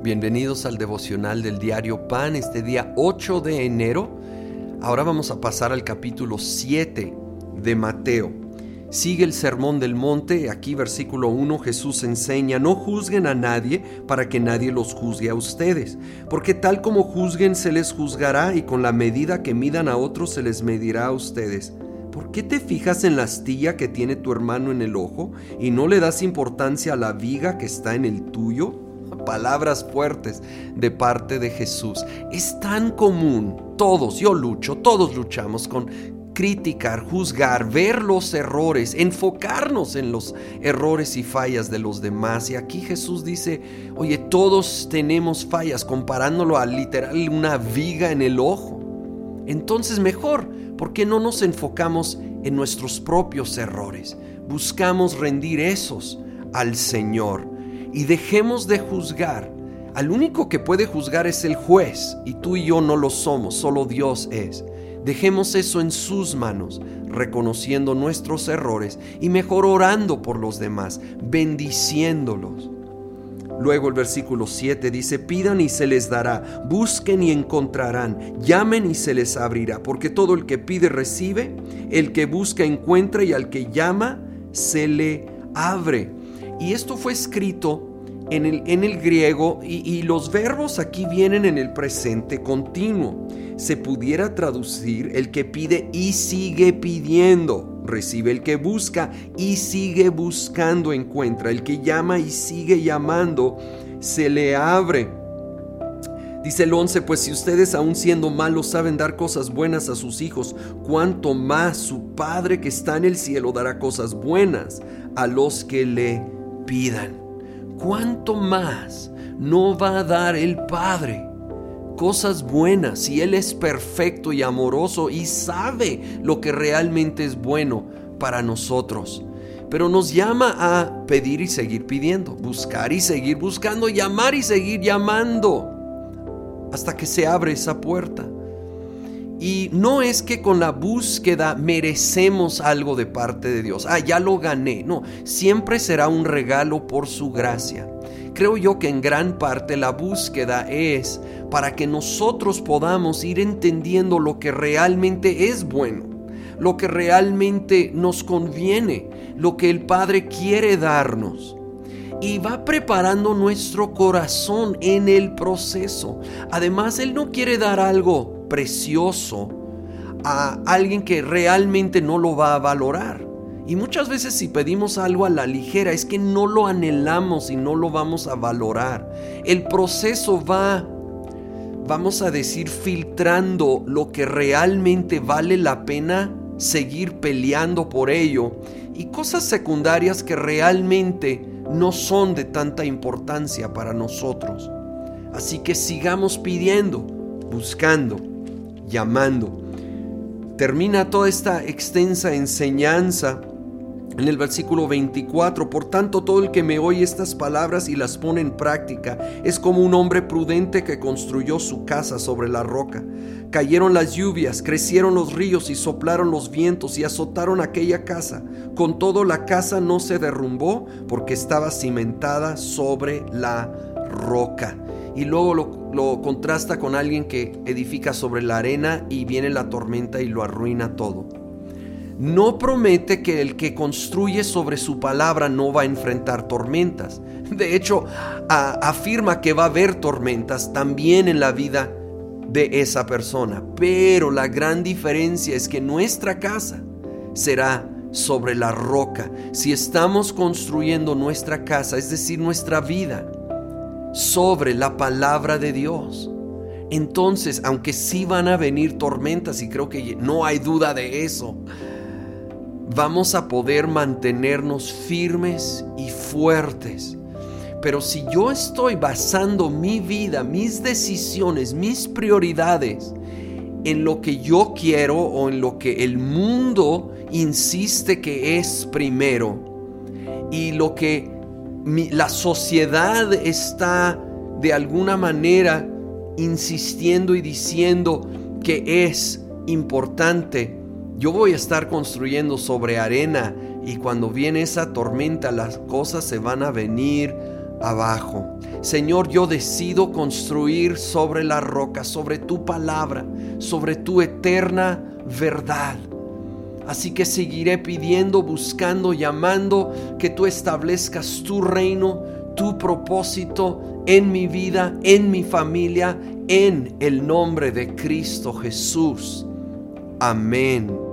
Bienvenidos al devocional del diario Pan, este día 8 de enero. Ahora vamos a pasar al capítulo 7 de Mateo. Sigue el sermón del monte, aquí versículo 1 Jesús enseña, no juzguen a nadie para que nadie los juzgue a ustedes, porque tal como juzguen se les juzgará y con la medida que midan a otros se les medirá a ustedes. ¿Por qué te fijas en la astilla que tiene tu hermano en el ojo y no le das importancia a la viga que está en el tuyo? Palabras fuertes de parte de Jesús. Es tan común, todos, yo lucho, todos luchamos con criticar, juzgar, ver los errores, enfocarnos en los errores y fallas de los demás. Y aquí Jesús dice, oye, todos tenemos fallas, comparándolo a literal una viga en el ojo. Entonces mejor, ¿por qué no nos enfocamos en nuestros propios errores? Buscamos rendir esos al Señor y dejemos de juzgar. Al único que puede juzgar es el juez y tú y yo no lo somos, solo Dios es. Dejemos eso en sus manos, reconociendo nuestros errores y mejor orando por los demás, bendiciéndolos. Luego el versículo 7 dice, pidan y se les dará, busquen y encontrarán, llamen y se les abrirá, porque todo el que pide recibe, el que busca encuentra y al que llama se le abre. Y esto fue escrito en el, en el griego y, y, los verbos aquí vienen en el presente continuo. Se pudiera traducir el que pide y sigue pidiendo. Recibe el que busca y sigue buscando encuentra. El que llama y sigue llamando se le abre. Dice el 11, pues si ustedes aún siendo malos saben dar cosas buenas a sus hijos, cuánto más su Padre que está en el cielo dará cosas buenas a los que le pidan, ¿cuánto más no va a dar el Padre? Cosas buenas si Él es perfecto y amoroso y sabe lo que realmente es bueno para nosotros. Pero nos llama a pedir y seguir pidiendo, buscar y seguir buscando, llamar y seguir llamando, hasta que se abre esa puerta. Y no es que con la búsqueda merecemos algo de parte de Dios. Ah, ya lo gané. No, siempre será un regalo por su gracia. Creo yo que en gran parte la búsqueda es para que nosotros podamos ir entendiendo lo que realmente es bueno, lo que realmente nos conviene, lo que el Padre quiere darnos y va preparando nuestro corazón en el proceso. Además, Él no quiere dar algo precioso a alguien que realmente no lo va a valorar. Y muchas veces si pedimos algo a la ligera es que no lo anhelamos y no lo vamos a valorar. El proceso va, vamos a decir, filtrando lo que realmente vale la pena seguir peleando por ello y cosas secundarias que realmente no son de tanta importancia para nosotros. Así que sigamos pidiendo, buscando llamando. Termina toda esta extensa enseñanza en el versículo 24, por tanto todo el que me oye estas palabras y las pone en práctica es como un hombre prudente que construyó su casa sobre la roca. Cayeron las lluvias, crecieron los ríos y soplaron los vientos y azotaron aquella casa. Con todo la casa no se derrumbó porque estaba cimentada sobre la roca y luego lo, contrasta con alguien que edifica sobre la arena y viene la tormenta y lo arruina todo. No promete que el que construye sobre su palabra no va a enfrentar tormentas. De hecho, afirma que va a haber tormentas también en la vida de esa persona. Pero la gran diferencia es que nuestra casa será sobre la roca. Si estamos construyendo nuestra casa, es decir, nuestra vida, sobre la palabra de Dios. Entonces, aunque sí van a venir tormentas, y creo que no hay duda de eso, vamos a poder mantenernos firmes y fuertes. Pero si yo estoy basando mi vida, mis decisiones, mis prioridades en lo que yo quiero o en lo que el mundo insiste que es primero, y lo que la sociedad está de alguna manera insistiendo y diciendo que es importante, yo voy a estar construyendo sobre arena y cuando viene esa tormenta las cosas se van a venir abajo. Señor, yo decido construir sobre la roca, sobre tu palabra, sobre tu eterna verdad. Así que seguiré pidiendo, buscando, llamando que tú establezcas tu reino, tu propósito en mi vida, en mi familia, en el nombre de Cristo Jesús. Amén